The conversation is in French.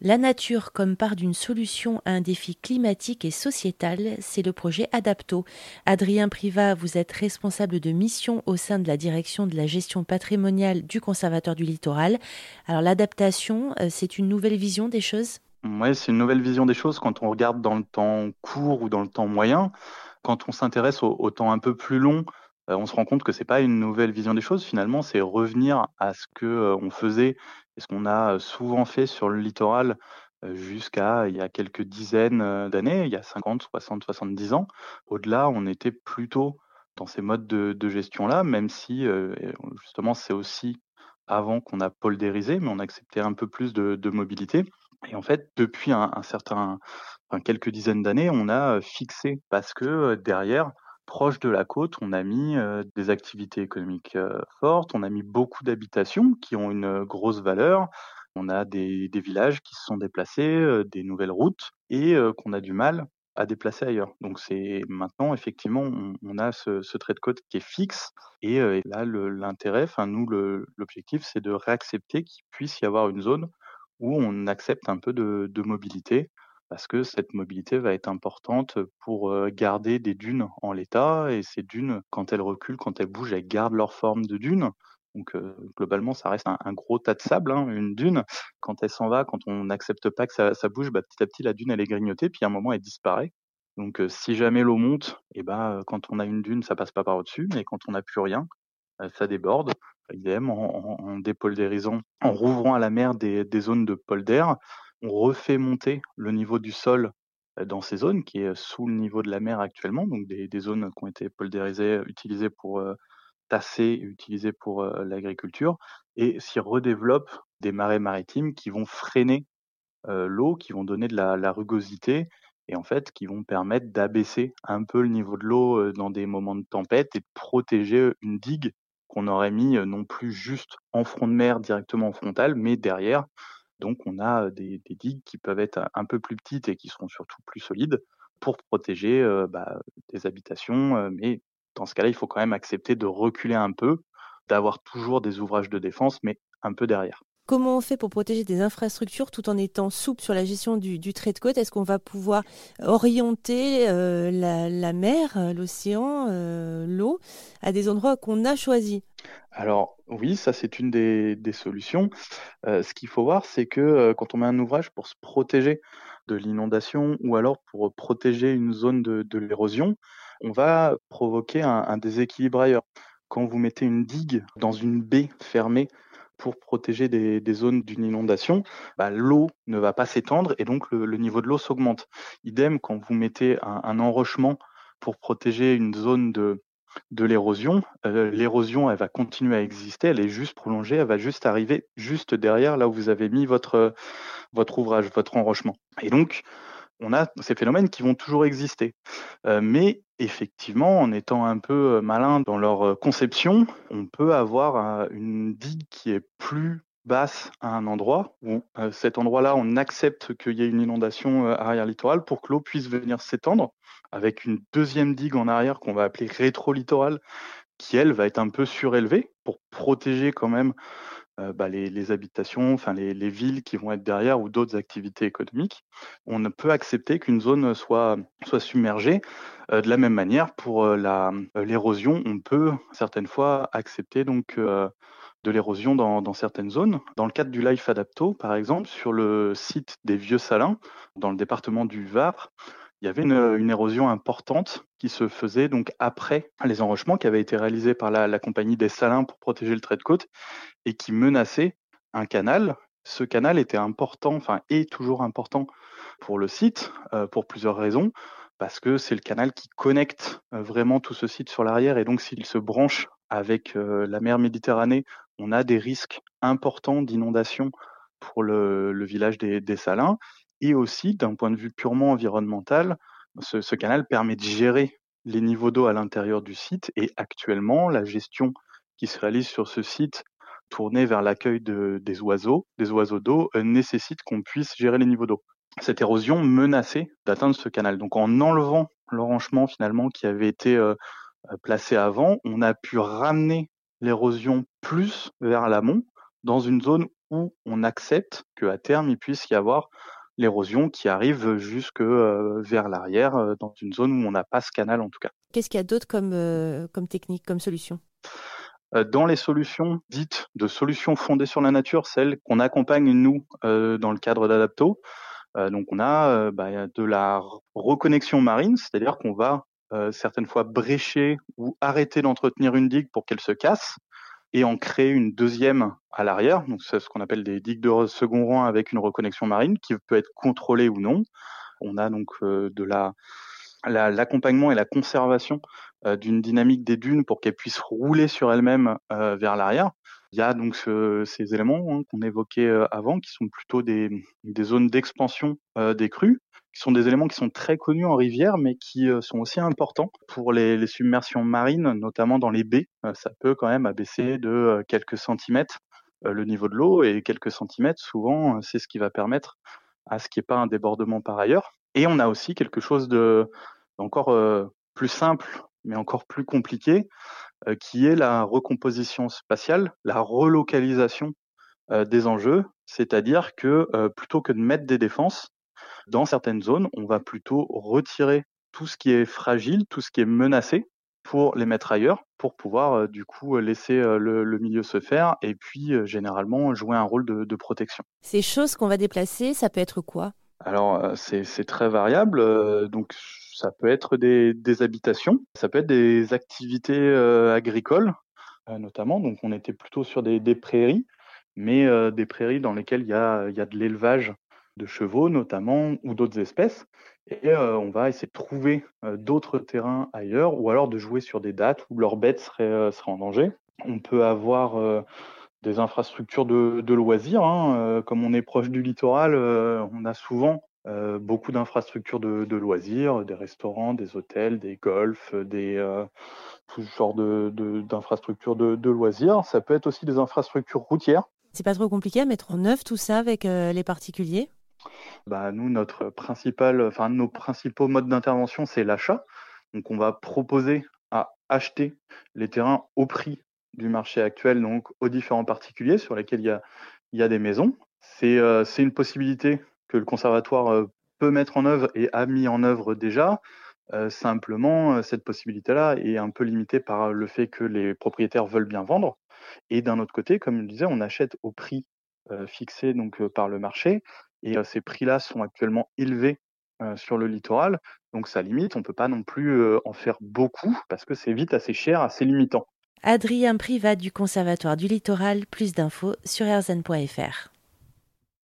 La nature comme part d'une solution à un défi climatique et sociétal, c'est le projet Adapto. Adrien Privat, vous êtes responsable de mission au sein de la direction de la gestion patrimoniale du Conservatoire du littoral. Alors l'adaptation, euh, c'est une nouvelle vision des choses? Oui, c'est une nouvelle vision des choses quand on regarde dans le temps court ou dans le temps moyen. Quand on s'intéresse au, temps un peu plus long, euh, on se rend compte que c'est pas une nouvelle vision des choses. Finalement, c'est revenir à ce que euh, faisait ce qu'on a souvent fait sur le littoral jusqu'à il y a quelques dizaines d'années, il y a 50, 60, 70 ans. Au-delà, on était plutôt dans ces modes de, gestion-là, même si justement c'est aussi avant qu'on a poldérisé, mais on acceptait un peu plus de, mobilité. Et en fait, depuis un, certain, quelques dizaines d'années, on a fixé parce que derrière, proche de la côte, on a mis des activités économiques fortes, on a mis beaucoup d'habitations qui ont une grosse valeur, on a des, villages qui se sont déplacés, des nouvelles routes, et qu'on a du mal à déplacer ailleurs. Donc c'est maintenant effectivement on, a ce, trait de côte qui est fixe et, là l'intérêt, enfin nous l'objectif c'est de réaccepter qu'il puisse y avoir une zone où on accepte un peu de mobilité parce que cette mobilité va être importante pour garder des dunes en l'état. Et ces dunes, quand elles reculent, quand elles bougent, elles gardent leur forme de dune. Donc globalement, ça reste un, gros tas de sable, hein, une dune. Quand elle s'en va, quand on n'accepte pas que ça, bouge, bah, petit à petit, la dune, elle est grignotée, puis à un moment, elle disparaît. Donc si jamais l'eau monte, et bah, quand on a une dune, ça passe pas par au-dessus, mais quand on n'a plus rien, ça déborde. Idem, en, en, dépoldérisant, en rouvrant à la mer des, des zones de polder, on refait monter le niveau du sol dans ces zones qui est sous le niveau de la mer actuellement, donc des, zones qui ont été poldérisées, utilisées pour tasser, utilisées pour l'agriculture, et s'y redéveloppent des marais maritimes qui vont freiner l'eau, qui vont donner de la, rugosité et en fait qui vont permettre d'abaisser un peu le niveau de l'eau dans des moments de tempête et de protéger une digue qu'on aurait mis non plus juste en front de mer directement en frontal, mais derrière donc on a des, digues qui peuvent être un peu plus petites et qui seront surtout plus solides pour protéger bah, des habitations. mais dans ce cas-là, il faut quand même accepter de reculer un peu, d'avoir toujours des ouvrages de défense, mais un peu derrière. Comment on fait pour protéger des infrastructures tout en étant souple sur la gestion du, trait de côte? Est-ce qu'on va pouvoir orienter la, mer, l'océan, l'eau à des endroits qu'on a choisis? Alors oui, ça c'est une des, solutions. Euh, ce qu'il faut voir, c'est que euh, quand on met un ouvrage pour se protéger de l'inondation ou alors pour protéger une zone de, l'érosion, on va provoquer un, déséquilibre ailleurs. Quand vous mettez une digue dans une baie fermée pour protéger des, zones d'une inondation, bah, l'eau ne va pas s'étendre et donc le, niveau de l'eau s'augmente. Idem quand vous mettez un enrochement pour protéger une zone de, de l'érosion. Euh, l'érosion, elle va continuer à exister, elle est juste prolongée, elle va juste arriver juste derrière là où vous avez mis votre, votre ouvrage, votre enrochement. Et donc, on a ces phénomènes qui vont toujours exister. Euh, mais effectivement, en étant un peu euh, malin dans leur conception, on peut avoir une digue qui est plus basse à un endroit où cet endroit-là, on accepte qu'il y ait une inondation arrière littorale pour que l'eau puisse venir s'étendre avec une deuxième digue en arrière qu'on va appeler rétro-littoral, qui elle va être un peu surélevée pour protéger quand même euh, bah, les, habitations, enfin les, villes qui vont être derrière ou d'autres activités économiques. On ne peut accepter qu'une zone soit, soit submergée. Euh, de la même manière, pour euh, l'érosion, on peut certaines fois accepter donc de l'érosion dans, dans, certaines zones. Dans le cadre du Life Adapto, par exemple, sur le site des Vieux Salins, dans le département du Var, il y avait une, érosion importante qui se faisait donc après les enrochements qui avaient été réalisés par la, compagnie des Salins pour protéger le trait de côte et qui menaçait un canal. Ce canal était important, enfin est toujours important pour le site euh, pour plusieurs raisons parce que c'est le canal qui connecte euh, vraiment tout ce site sur l'arrière et donc s'il se branche avec euh, la mer Méditerranée, on a des risques importants d'inondation pour le, village des Salins et aussi, d'un point de vue purement environnemental, ce, canal permet de gérer les niveaux d'eau à l'intérieur du site. Et actuellement, la gestion qui se réalise sur ce site tournée vers l'accueil des oiseaux, des oiseaux d'eau, euh, nécessite qu'on puisse gérer les niveaux d'eau. Cette érosion menaçait d'atteindre ce canal. Donc en enlevant l'enranchement finalement qui avait été euh, euh, placé avant, on a pu ramener l'érosion plus vers l'amont dans une zone où on accepte qu'à terme, il puisse y avoir l'érosion qui arrive jusque vers l'arrière, dans une zone où on n'a pas ce canal en tout cas. Qu'est-ce qu'il y a d'autre comme, comme technique, comme solution? Dans les solutions dites de solutions fondées sur la nature, celles qu'on accompagne nous dans le cadre d'Adapto, donc on a bah, de la reconnexion marine, c'est-à-dire qu'on va certaines fois brécher ou arrêter d'entretenir une digue pour qu'elle se casse et en créer une deuxième à l'arrière. Donc c'est ce qu'on appelle des digues de second rang avec une reconnexion marine qui peut être contrôlée ou non. On a donc de la l'accompagnement et la conservation euh, d'une dynamique des dunes pour qu'elles puissent rouler sur elles-mêmes euh, vers l'arrière. Il y a donc ces éléments hein, qu'on évoquait euh, avant, qui sont plutôt des, des zones d'expansion des crues, qui sont des éléments qui sont très connus en rivière, mais qui sont aussi importants pour les, les, submersions marines, notamment dans les baies. ça peut quand même abaisser de quelques centimètres le niveau de l'eau, et quelques centimètres, souvent, c'est ce qui va permettre à ce qu'il n'y ait pas un débordement par ailleurs. Et on a aussi quelque chose de encore euh, plus simple, mais encore plus compliqué, euh, qui est la recomposition spatiale, la relocalisation euh, des enjeux, c'est-à-dire que plutôt que de mettre des défenses, dans certaines zones, on va plutôt retirer tout ce qui est fragile, tout ce qui est menacé, pour les mettre ailleurs, pour pouvoir du coup laisser le, milieu se faire et puis généralement jouer un rôle de, de protection. Ces choses qu'on va déplacer, ça peut être quoi? Alors c'est très variable. donc ça peut être des, habitations, ça peut être des activités agricoles notamment. Donc on était plutôt sur des, prairies, mais des prairies dans lesquelles il y a, y a de l'élevage de chevaux notamment ou d'autres espèces. Et on va essayer de trouver d'autres terrains ailleurs ou alors de jouer sur des dates où leurs bêtes seraient, en danger. On peut avoir des infrastructures de, loisirs. Hein, euh, comme on est proche du littoral, euh, on a souvent euh, beaucoup d'infrastructures de, loisirs, des restaurants, des hôtels, des golfs, des tout genre d'infrastructures de, de, loisirs. Ça peut être aussi des infrastructures routières. C'est pas trop compliqué à mettre en œuvre tout ça avec les particuliers? Bah, nous, notre principal, enfin nos principaux modes d'intervention, c'est l'achat. Donc, on va proposer à acheter les terrains au prix du marché actuel donc aux différents particuliers sur lesquels il y a, il y a des maisons. C'est euh, une possibilité que le conservatoire euh, peut mettre en œuvre et a mis en œuvre déjà. Euh, simplement, cette possibilité-là est un peu limitée par le fait que les propriétaires veulent bien vendre. Et d'un autre côté, comme je le disais, on achète au prix fixé donc par le marché. Et ces prix-là sont actuellement élevés sur le littoral. Donc ça limite, on ne peut pas non plus en faire beaucoup parce que c'est vite assez cher, assez limitant. Adrien Privat du Conservatoire du Littoral, plus d'infos sur rzn.fr.